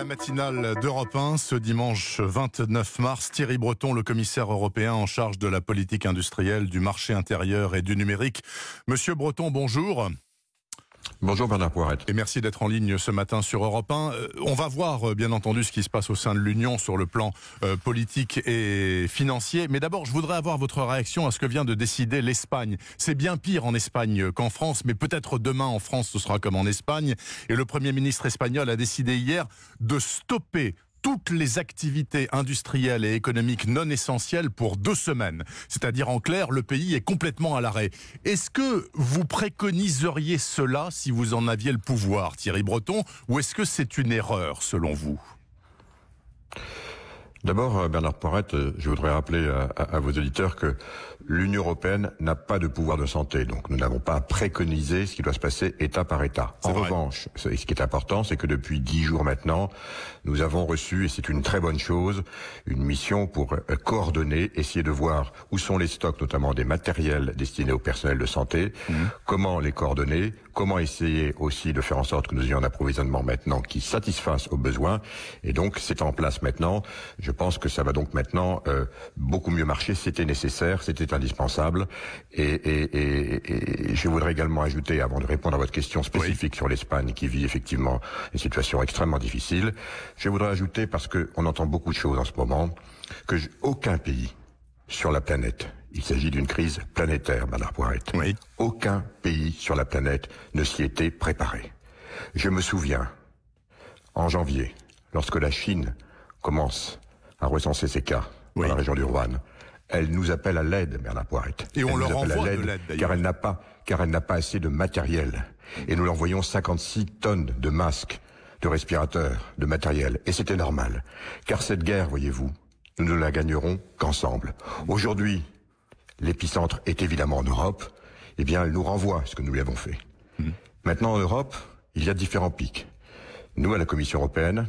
la matinale d'Europe 1 ce dimanche 29 mars. Thierry Breton, le commissaire européen en charge de la politique industrielle, du marché intérieur et du numérique. Monsieur Breton, bonjour. Bonjour Bernard Poirette. Et merci d'être en ligne ce matin sur Europe 1. Euh, on va voir euh, bien entendu ce qui se passe au sein de l'Union sur le plan euh, politique et financier. Mais d'abord, je voudrais avoir votre réaction à ce que vient de décider l'Espagne. C'est bien pire en Espagne qu'en France, mais peut-être demain en France ce sera comme en Espagne. Et le Premier ministre espagnol a décidé hier de stopper toutes les activités industrielles et économiques non essentielles pour deux semaines. C'est-à-dire en clair, le pays est complètement à l'arrêt. Est-ce que vous préconiseriez cela si vous en aviez le pouvoir, Thierry Breton, ou est-ce que c'est une erreur selon vous? D'abord, euh, Bernard Poirette, euh, je voudrais rappeler à, vos auditeurs que l'Union européenne n'a pas de pouvoir de santé, donc nous n'avons pas à préconiser ce qui doit se passer État par État. En revanche, ce qui est important, c'est que depuis dix jours maintenant, nous avons reçu, et c'est une très bonne chose, une mission pour euh, coordonner, essayer de voir où sont les stocks, notamment des matériels destinés au personnel de santé, mmh. comment les coordonner, comment essayer aussi de faire en sorte que nous ayons un approvisionnement maintenant qui satisfasse aux besoins. Et donc, c'est en place maintenant. Je pense que ça va donc maintenant euh, beaucoup mieux marcher. C'était nécessaire, c'était indispensable. Et, je voudrais également ajouter, avant de répondre à votre question spécifique sur l'Espagne, qui vit effectivement une situation extrêmement difficile, je voudrais ajouter, parce qu'on entend beaucoup de choses en ce moment, que aucun pays sur la planète il s'agit d'une crise planétaire, Madame Poirette. Oui. Aucun pays sur la planète ne s'y était préparé. Je me souviens, en janvier, lorsque la Chine commence à recenser ses cas dans la région du Wuhan, elle nous appelle à l'aide, Bernard Poirette. Et on leur envoie de l'aide, car elle n'a pas, car elle n'a pas assez de matériel. Et nous leur envoyons 56 tonnes de masques, de respirateurs, de matériel. Et c'était normal. Car cette guerre, voyez-vous, nous ne la gagnerons qu'ensemble. Aujourd'hui, l'épicentre est évidemment en Europe, eh bien, elle nous renvoie ce que nous lui avons fait. Mhm. Maintenant, en Europe, il y a différents pics. Nous, à la Commission européenne,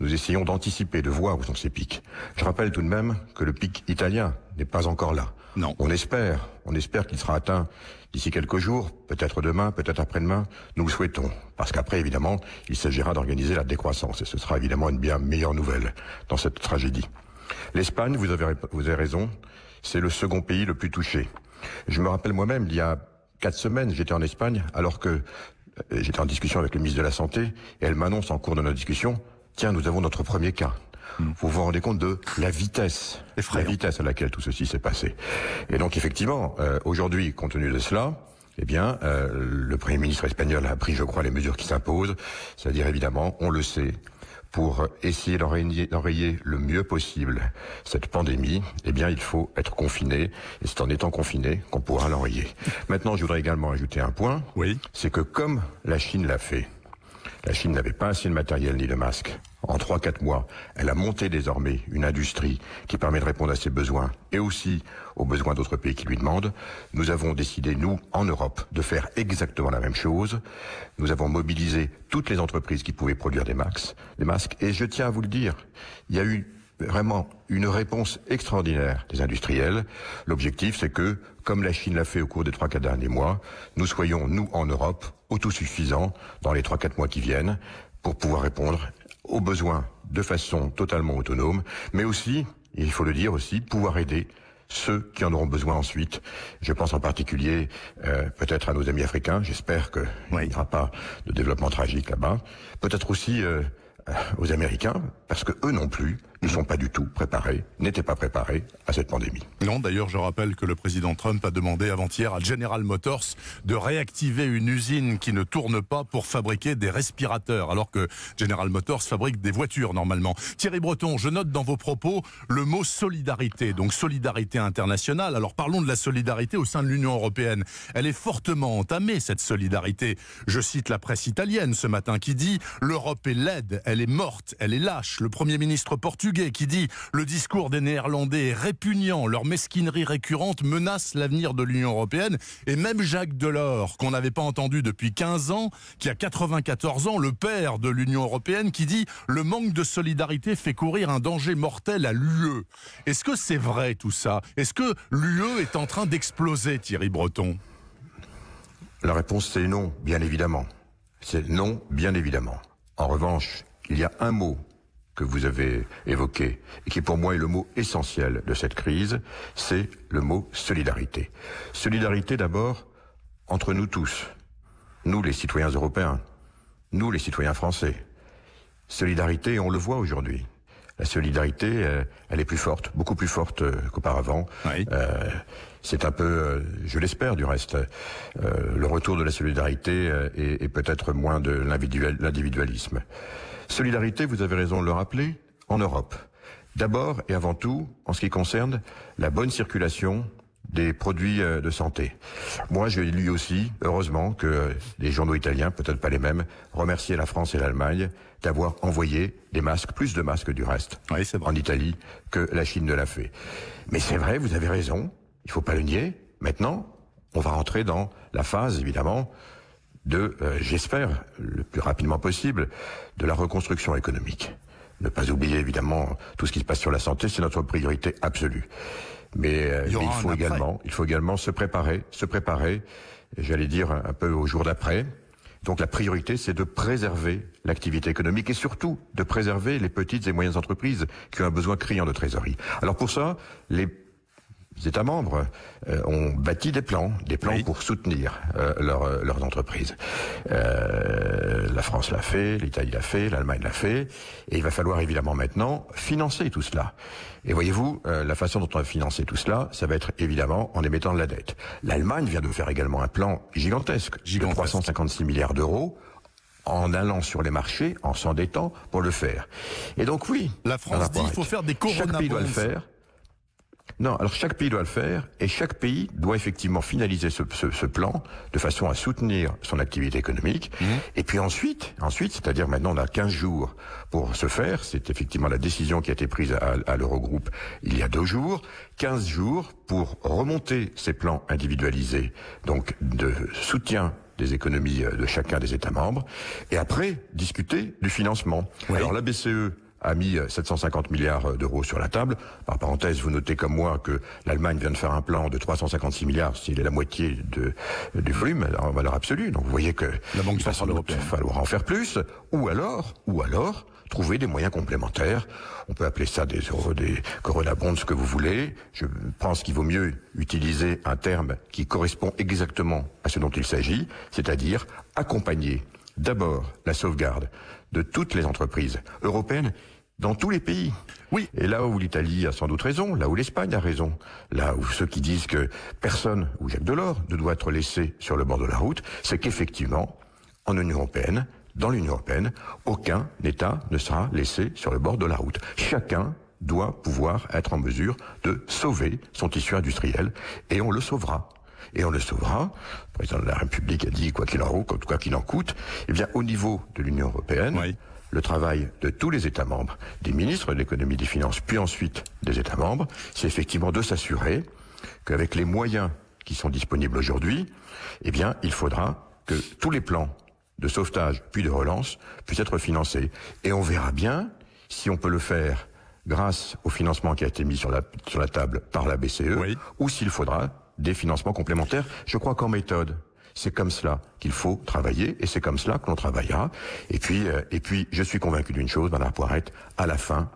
nous essayons d'anticiper, de voir où sont ces pics. Je rappelle tout de même que le pic italien n'est pas encore là. Non. On espère, on espère qu'il sera atteint d'ici quelques jours, peut-être demain, peut-être après-demain. Nous le souhaitons, parce qu'après, évidemment, il s'agira d'organiser la décroissance, et ce sera évidemment une bien meilleure nouvelle dans cette tragédie. L'Espagne, vous avez, vous avez raison, c'est le second pays le plus touché. Je me rappelle moi-même, il y a quatre semaines, j'étais en Espagne, alors que euh, j'étais en discussion avec le ministre de la Santé, et elle m'annonce en cours de notre discussion, tiens, nous avons notre premier cas. Hmm. Vous vous rendez compte de la vitesse, la vitesse à laquelle tout ceci s'est passé. Et donc effectivement, euh, aujourd'hui, compte tenu de cela, eh bien, euh, le Premier ministre espagnol a pris, je crois, les mesures qui s'imposent, c'est-à-dire évidemment, on le sait, pour essayer d'enrayer le mieux possible cette pandémie, eh bien, il faut être confiné. Et c'est en étant confiné qu'on pourra l'enrayer. Maintenant, je voudrais également ajouter un point. Oui. C'est que comme la Chine l'a fait, la Chine n'avait pas assez de matériel ni de masques. En 3-4 mois, elle a monté désormais une industrie qui permet de répondre à ses besoins et aussi aux besoins d'autres pays qui lui demandent. Nous avons décidé, nous, en Europe, de faire exactement la même chose. Nous avons mobilisé toutes les entreprises qui pouvaient produire des masques, des masques. Et je tiens à vous le dire, il y a eu vraiment une réponse extraordinaire des industriels. L'objectif, c'est que, comme la Chine l'a fait au cours des trois, quatre derniers mois, nous soyons, nous, en Europe, autosuffisants dans les trois, quatre mois qui viennent pour pouvoir répondre aux besoins de façon totalement autonome, mais aussi, il faut le dire aussi, pouvoir aider ceux qui en auront besoin ensuite. Je pense en particulier euh, peut-être à nos amis africains. J'espère qu'il n'y aura pas de développement tragique là-bas. Peut-être aussi euh, aux Américains, parce que eux non plus ne sont pas du tout préparés, n'étaient pas préparés à cette pandémie. Non, d'ailleurs, je rappelle que le président Trump a demandé avant-hier à General Motors de réactiver une usine qui ne tourne pas pour fabriquer des respirateurs, alors que General Motors fabrique des voitures normalement. Thierry Breton, je note dans vos propos le mot solidarité, donc solidarité internationale. Alors parlons de la solidarité au sein de l'Union européenne. Elle est fortement entamée, cette solidarité. Je cite la presse italienne ce matin qui dit l'Europe est laide, elle est morte, elle est lâche. Le Premier ministre portugais qui dit le discours des Néerlandais est répugnant, leur mesquinerie récurrente menace l'avenir de l'Union européenne. Et même Jacques Delors, qu'on n'avait pas entendu depuis 15 ans, qui a 94 ans, le père de l'Union européenne, qui dit le manque de solidarité fait courir un danger mortel à l'UE. Est-ce que c'est vrai tout ça? Est-ce que l'UE est en train d'exploser, Thierry Breton? La réponse c'est non, bien évidemment. C'est non, bien évidemment. En revanche, il y a un mot que vous avez évoqué et qui pour moi est le mot essentiel de cette crise, c'est le mot solidarité. Solidarité d'abord entre nous tous, nous les citoyens européens, nous les citoyens français. Solidarité, on le voit aujourd'hui. La solidarité, euh, elle est plus forte, beaucoup plus forte euh, qu'auparavant. Euh, c'est un peu, je l'espère du reste, le retour de la solidarité et, et peut-être moins de l'individualisme. Solidarité, vous avez raison de le rappeler, en Europe. D'abord et avant tout, en ce qui concerne la bonne circulation des produits euh, de santé. Moi, j'ai lu aussi, heureusement, que les journaux italiens, peut-être pas les mêmes, remerciaient la France et l'Allemagne d'avoir envoyé des masques, plus de masques du reste, en Italie que la Chine ne l'a fait. Mais c'est vrai, vous avez raison, il faut pas le nier. Maintenant, on va rentrer dans la phase, évidemment, de, euh, j'espère, le plus rapidement possible, de la reconstruction économique. Ne pas oublier, évidemment, tout ce qui se passe sur la santé, c'est notre priorité absolue. Mais, euh, il, faut également, il faut également se préparer, se préparer, j'allais dire un peu au jour d'après. Donc la priorité, c'est de préserver l'activité économique et surtout de préserver les petites et moyennes entreprises qui ont un besoin criant de trésorerie. Alors pour ça, les États membres euh, ont bâti des plans, des plans pour soutenir euh, euh, leurs entreprises. la France l'a fait, l'Italie l'a fait, l'Allemagne l'a fait, et il va falloir évidemment maintenant financer tout cela. Et voyez-vous, la façon dont on va financer tout cela, ça va être évidemment en émettant de la dette. L'Allemagne vient de faire également un plan gigantesque, gigantesque. de 356 milliards d'euros en allant sur les marchés, en s'endettant pour le faire. Et donc oui, la France dit qu'il faut faire des Chaque pays doit le faire. Non, alors chaque pays doit le faire et chaque pays doit effectivement finaliser ce, plan de façon à soutenir son activité économique. Mmh. Et puis ensuite, ensuite, c'est-à-dire maintenant on a 15 jours pour ce faire, c'est effectivement la décision qui a été prise à, à l'Eurogroupe il y a deux jours, 15 jours pour remonter ces plans individualisés, donc de soutien des économies de chacun des États membres, et après discuter du financement. Alors la BCE a mis 750 milliards d'euros sur la table. Par parenthèse, vous notez comme moi que l'Allemagne vient de faire un plan de 356 milliards, s'il est la moitié de, du volume en valeur absolue. Donc vous voyez que la Banque va falloir en faire plus, ou alors, ou alors trouver des moyens complémentaires. On peut appeler ça des des Corona Bonds, ce que vous voulez. Je pense qu'il vaut mieux utiliser un terme qui correspond exactement à ce dont il s'agit, c'est-à-dire accompagner d'abord la sauvegarde de toutes les entreprises européennes dans tous les pays. Oui. Et là où l'Italie a sans doute raison, là où l'Espagne a raison, là où ceux qui disent que personne, ou Jacques Delors, ne doit être laissé sur le bord de la route, c'est qu'effectivement, en Union européenne, dans l'Union européenne, aucun État ne sera laissé sur le bord de la route. Chacun doit pouvoir être en mesure de sauver son tissu industriel, et on le sauvera et on le sauvera. Le président de la République a dit quoi qu'il en coûte, quoi qu'il en coûte. Eh bien, au niveau de l'Union européenne, le travail de tous les États membres, des ministres de l'économie et des finances, puis ensuite des États membres, c'est effectivement de s'assurer qu'avec les moyens qui sont disponibles aujourd'hui, eh bien, il faudra que tous les plans de sauvetage puis de relance puissent être financés. Et on verra bien si on peut le faire grâce au financement qui a été mis sur la, sur la table par la BCE, ou s'il faudra des financements complémentaires. Je crois qu'en méthode, c'est comme cela qu'il faut travailler et c'est comme cela que l'on travaillera. Et puis, euh, et puis, je suis convaincu d'une chose, Madame Poirette, à la fin,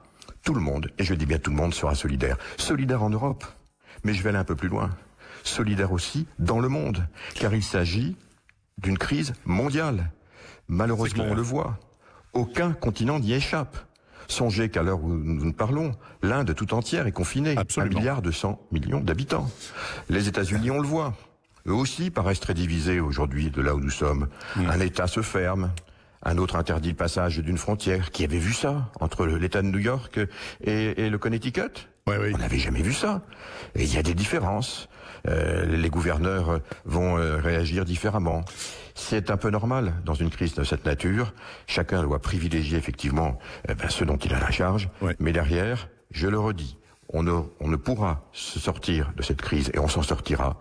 tout le monde, et je dis bien tout le monde, sera solidaire. Solidaire en Europe, mais je vais aller un peu plus loin. Solidaire aussi dans le monde, car il s'agit d'une crise mondiale. Malheureusement, on le voit. Aucun continent n'y échappe. Songez qu'à l'heure où nous nous parlons, l'Inde tout entière est confinée. Absolument. Un milliard de cent millions d'habitants. Les États-Unis, on le voit. Eux aussi paraissent très divisés aujourd'hui de là où nous sommes. Un État se ferme, un autre interdit le passage d'une frontière. Qui avait vu ça entre l'État de New York et, le Connecticut? Oui, oui. On n'avait jamais vu ça. Et il y a des différences. Euh, les gouverneurs vont euh, réagir différemment. C'est un peu normal dans une crise de cette nature. Chacun doit privilégier effectivement eh ben, ce dont il a la charge. Mais derrière, je le redis, on ne, on ne pourra se sortir de cette crise et on s'en sortira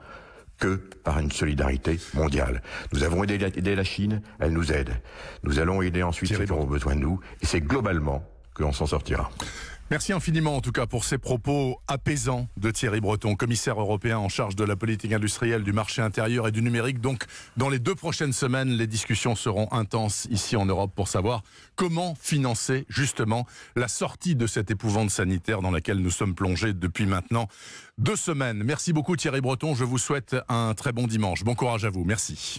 que par une solidarité mondiale. Nous avons aidé la, la Chine, elle nous aide. Nous allons aider ensuite ceux qui auront besoin de nous, et c'est globalement que l'on s'en sortira. Merci infiniment en tout cas pour ces propos apaisants de Thierry Breton, commissaire européen en charge de la politique industrielle, du marché intérieur et du numérique. Donc dans les deux prochaines semaines, les discussions seront intenses ici en Europe pour savoir comment financer justement la sortie de cette épouvante sanitaire dans laquelle nous sommes plongés depuis maintenant deux semaines. Merci beaucoup Thierry Breton, je vous souhaite un très bon dimanche. Bon courage à vous, merci.